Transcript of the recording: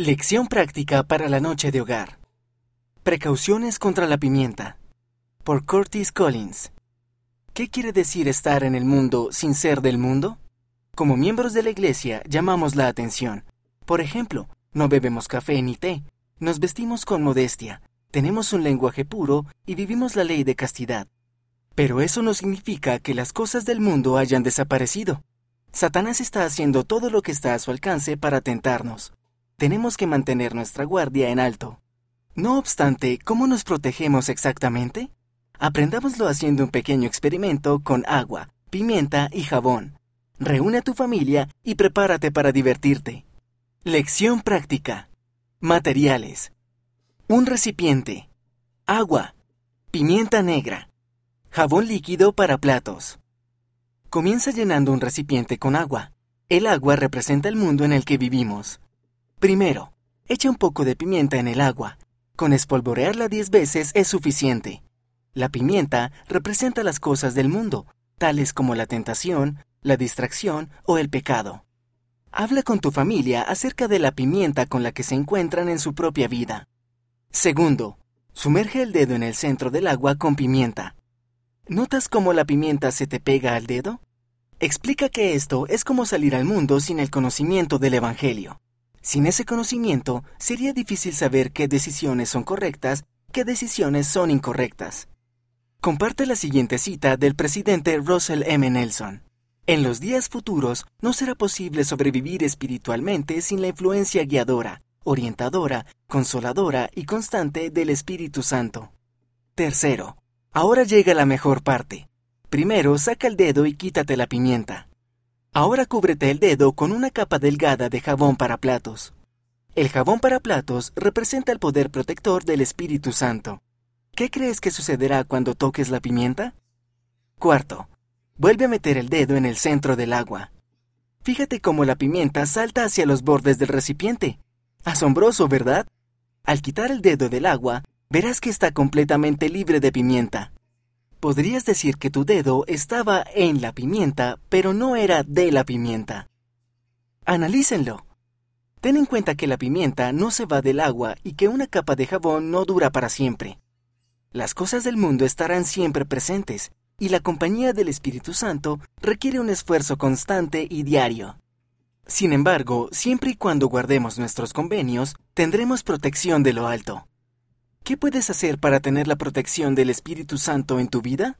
Lección práctica para la noche de hogar. Precauciones contra la pimienta. Por Curtis Collins. ¿Qué quiere decir estar en el mundo sin ser del mundo? Como miembros de la iglesia llamamos la atención. Por ejemplo, no bebemos café ni té, nos vestimos con modestia, tenemos un lenguaje puro y vivimos la ley de castidad. Pero eso no significa que las cosas del mundo hayan desaparecido. Satanás está haciendo todo lo que está a su alcance para tentarnos tenemos que mantener nuestra guardia en alto. No obstante, ¿cómo nos protegemos exactamente? Aprendámoslo haciendo un pequeño experimento con agua, pimienta y jabón. Reúne a tu familia y prepárate para divertirte. Lección práctica. Materiales. Un recipiente. Agua. Pimienta negra. Jabón líquido para platos. Comienza llenando un recipiente con agua. El agua representa el mundo en el que vivimos. Primero, echa un poco de pimienta en el agua. Con espolvorearla 10 veces es suficiente. La pimienta representa las cosas del mundo, tales como la tentación, la distracción o el pecado. Habla con tu familia acerca de la pimienta con la que se encuentran en su propia vida. Segundo, sumerge el dedo en el centro del agua con pimienta. ¿Notas cómo la pimienta se te pega al dedo? Explica que esto es como salir al mundo sin el conocimiento del Evangelio. Sin ese conocimiento, sería difícil saber qué decisiones son correctas, qué decisiones son incorrectas. Comparte la siguiente cita del presidente Russell M. Nelson. En los días futuros no será posible sobrevivir espiritualmente sin la influencia guiadora, orientadora, consoladora y constante del Espíritu Santo. Tercero, ahora llega la mejor parte. Primero saca el dedo y quítate la pimienta. Ahora cúbrete el dedo con una capa delgada de jabón para platos. El jabón para platos representa el poder protector del Espíritu Santo. ¿Qué crees que sucederá cuando toques la pimienta? Cuarto, vuelve a meter el dedo en el centro del agua. Fíjate cómo la pimienta salta hacia los bordes del recipiente. Asombroso, ¿verdad? Al quitar el dedo del agua, verás que está completamente libre de pimienta. Podrías decir que tu dedo estaba en la pimienta, pero no era de la pimienta. Analícenlo. Ten en cuenta que la pimienta no se va del agua y que una capa de jabón no dura para siempre. Las cosas del mundo estarán siempre presentes, y la compañía del Espíritu Santo requiere un esfuerzo constante y diario. Sin embargo, siempre y cuando guardemos nuestros convenios, tendremos protección de lo alto. ¿Qué puedes hacer para tener la protección del Espíritu Santo en tu vida?